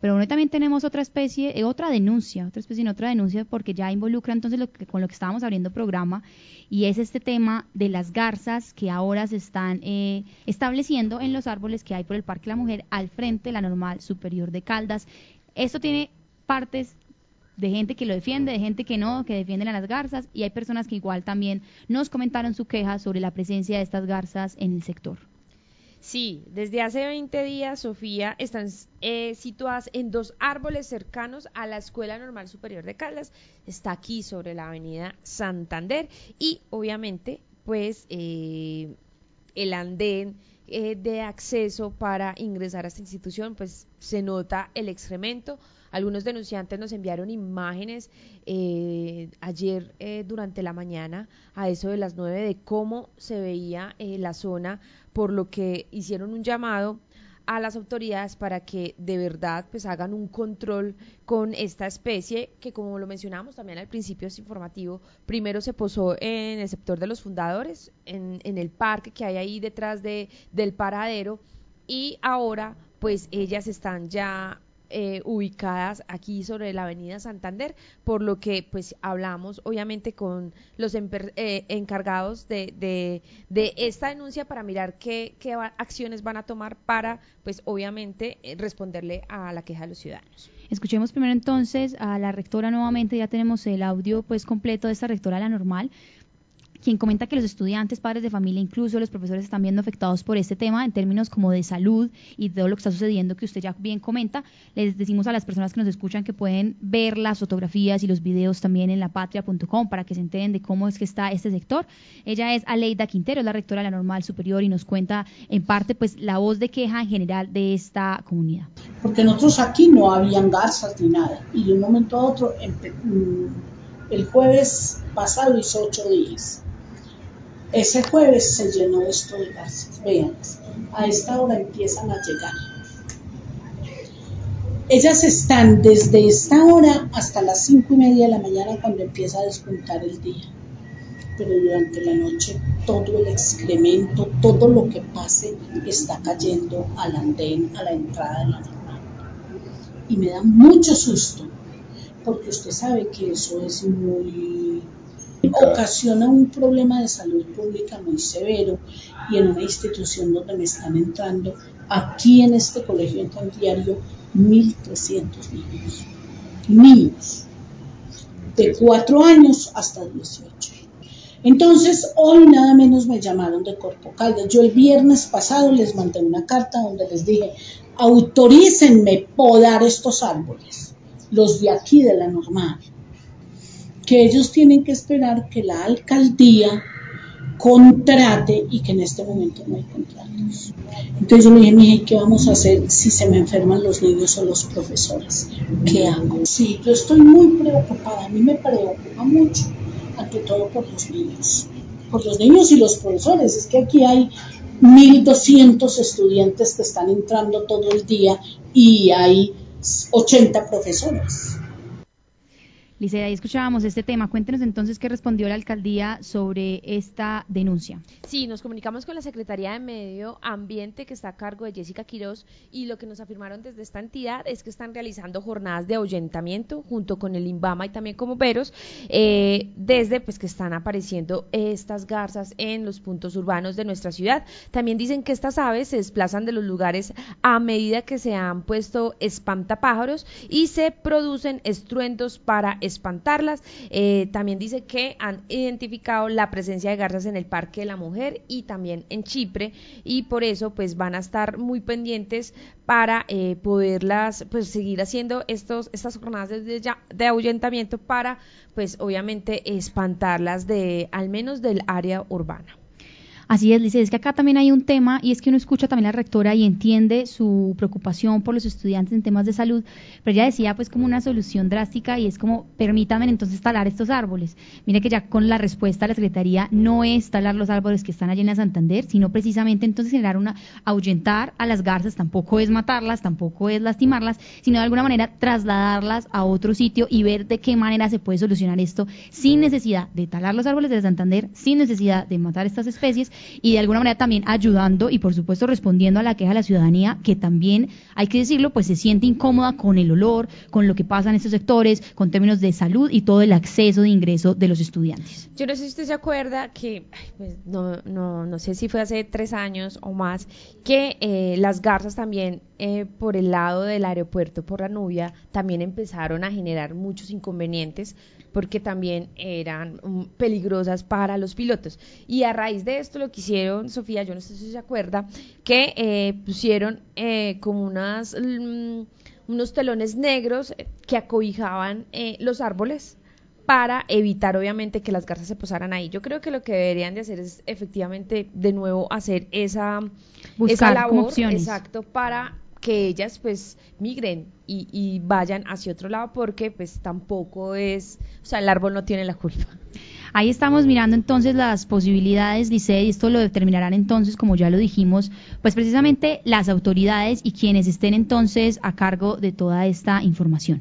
Pero bueno, también tenemos otra especie, eh, otra denuncia, otra especie en otra denuncia, porque ya involucra entonces lo que, con lo que estábamos abriendo programa, y es este tema de las garzas que ahora se están eh, estableciendo en los árboles que hay por el Parque La Mujer al frente de la normal superior de Caldas. Esto tiene partes de gente que lo defiende, de gente que no, que defienden a las garzas, y hay personas que igual también nos comentaron su queja sobre la presencia de estas garzas en el sector. Sí, desde hace 20 días, Sofía, están eh, situadas en dos árboles cercanos a la Escuela Normal Superior de Caldas. Está aquí sobre la avenida Santander y obviamente, pues, eh, el andén eh, de acceso para ingresar a esta institución, pues se nota el excremento. Algunos denunciantes nos enviaron imágenes ayer durante la mañana, a eso de las 9, de cómo se veía la zona por lo que hicieron un llamado a las autoridades para que de verdad pues hagan un control con esta especie que como lo mencionamos también al principio es informativo, primero se posó en el sector de los fundadores, en, en el parque que hay ahí detrás de, del paradero y ahora pues ellas están ya eh, ubicadas aquí sobre la avenida Santander, por lo que pues hablamos obviamente con los eh, encargados de, de, de, esta denuncia para mirar qué, qué acciones van a tomar para pues obviamente eh, responderle a la queja de los ciudadanos. Escuchemos primero entonces a la rectora nuevamente, ya tenemos el audio pues completo de esta rectora la normal quien comenta que los estudiantes, padres de familia, incluso los profesores están viendo afectados por este tema en términos como de salud y todo lo que está sucediendo que usted ya bien comenta. Les decimos a las personas que nos escuchan que pueden ver las fotografías y los videos también en lapatria.com para que se enteren de cómo es que está este sector. Ella es Aleida Quintero, es la rectora de la Normal Superior y nos cuenta en parte pues la voz de queja en general de esta comunidad. Porque nosotros aquí no habían garzas ni nada y de un momento a otro mm, el jueves pasado hizo ocho días ese jueves se llenó esto de gases. Vean, a esta hora empiezan a llegar. Ellas están desde esta hora hasta las cinco y media de la mañana cuando empieza a despuntar el día. Pero durante la noche todo el excremento, todo lo que pase está cayendo al andén, a la entrada de la. Y me da mucho susto, porque usted sabe que eso es muy ocasiona un problema de salud pública muy severo y en una institución donde me están entrando aquí en este colegio infantiario 1.300 niños. Niños de 4 años hasta 18. Entonces, hoy nada menos me llamaron de Corpo Caldas. Yo el viernes pasado les mandé una carta donde les dije, autorícenme podar estos árboles, los de aquí de la normal que ellos tienen que esperar que la alcaldía contrate y que en este momento no hay contratos. Entonces yo le dije, ¿qué vamos a hacer si se me enferman los niños o los profesores? ¿Qué hago? Sí, yo estoy muy preocupada, a mí me preocupa mucho, ante todo por los niños, por los niños y los profesores. Es que aquí hay 1.200 estudiantes que están entrando todo el día y hay 80 profesores. Licea, ahí escuchábamos este tema. Cuéntenos entonces qué respondió la alcaldía sobre esta denuncia. Sí, nos comunicamos con la Secretaría de Medio Ambiente que está a cargo de Jessica Quiroz y lo que nos afirmaron desde esta entidad es que están realizando jornadas de ahuyentamiento junto con el INVAMA y también como Veros eh, desde pues que están apareciendo estas garzas en los puntos urbanos de nuestra ciudad. También dicen que estas aves se desplazan de los lugares a medida que se han puesto espantapájaros y se producen estruendos para espantarlas. Eh, también dice que han identificado la presencia de garzas en el Parque de la Mujer y también en Chipre y por eso pues van a estar muy pendientes para eh, poderlas pues seguir haciendo estos estas jornadas de, de ahuyentamiento para pues obviamente espantarlas de al menos del área urbana. Así es, dice, es que acá también hay un tema y es que uno escucha también a la rectora y entiende su preocupación por los estudiantes en temas de salud, pero ella decía pues como una solución drástica y es como permítame entonces talar estos árboles. Mire que ya con la respuesta de la Secretaría no es talar los árboles que están allí en la Santander, sino precisamente entonces generar una, ahuyentar a las garzas, tampoco es matarlas, tampoco es lastimarlas, sino de alguna manera trasladarlas a otro sitio y ver de qué manera se puede solucionar esto sin necesidad de talar los árboles de Santander, sin necesidad de matar estas especies, y de alguna manera también ayudando y por supuesto respondiendo a la queja de la ciudadanía que también, hay que decirlo, pues se siente incómoda con el olor, con lo que pasa en estos sectores, con términos de salud y todo el acceso de ingreso de los estudiantes. Yo no sé si usted se acuerda que, pues, no, no, no sé si fue hace tres años o más, que eh, las garzas también eh, por el lado del aeropuerto, por la Nubia, también empezaron a generar muchos inconvenientes porque también eran um, peligrosas para los pilotos. Y a raíz de esto lo que hicieron, Sofía, yo no sé si se acuerda, que eh, pusieron eh, como unas, mm, unos telones negros que acobijaban eh, los árboles para evitar obviamente que las garzas se posaran ahí. Yo creo que lo que deberían de hacer es efectivamente de nuevo hacer esa, esa labor exacto para que ellas pues migren y, y, vayan hacia otro lado porque pues tampoco es, o sea, el árbol no tiene la culpa. Ahí estamos mirando entonces las posibilidades, dice, y esto lo determinarán entonces, como ya lo dijimos, pues precisamente las autoridades y quienes estén entonces a cargo de toda esta información.